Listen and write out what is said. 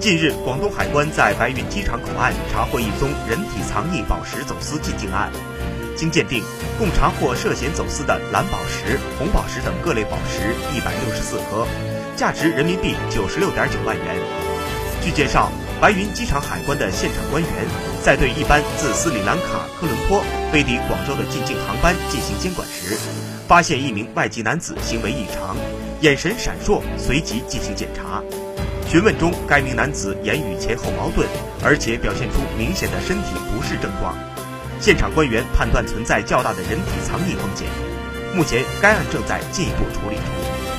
近日，广东海关在白云机场口岸查获一宗人体藏匿宝石走私进境案，经鉴定，共查获涉嫌走私的蓝宝石、红宝石等各类宝石一百六十四颗，价值人民币九十六点九万元。据介绍，白云机场海关的现场官员在对一班自斯里兰卡科伦坡飞抵广州的进境航班进行监管时，发现一名外籍男子行为异常，眼神闪烁，随即进行检查。询问中，该名男子言语前后矛盾，而且表现出明显的身体不适症状。现场官员判断存在较大的人体藏匿风险。目前，该案正在进一步处理中。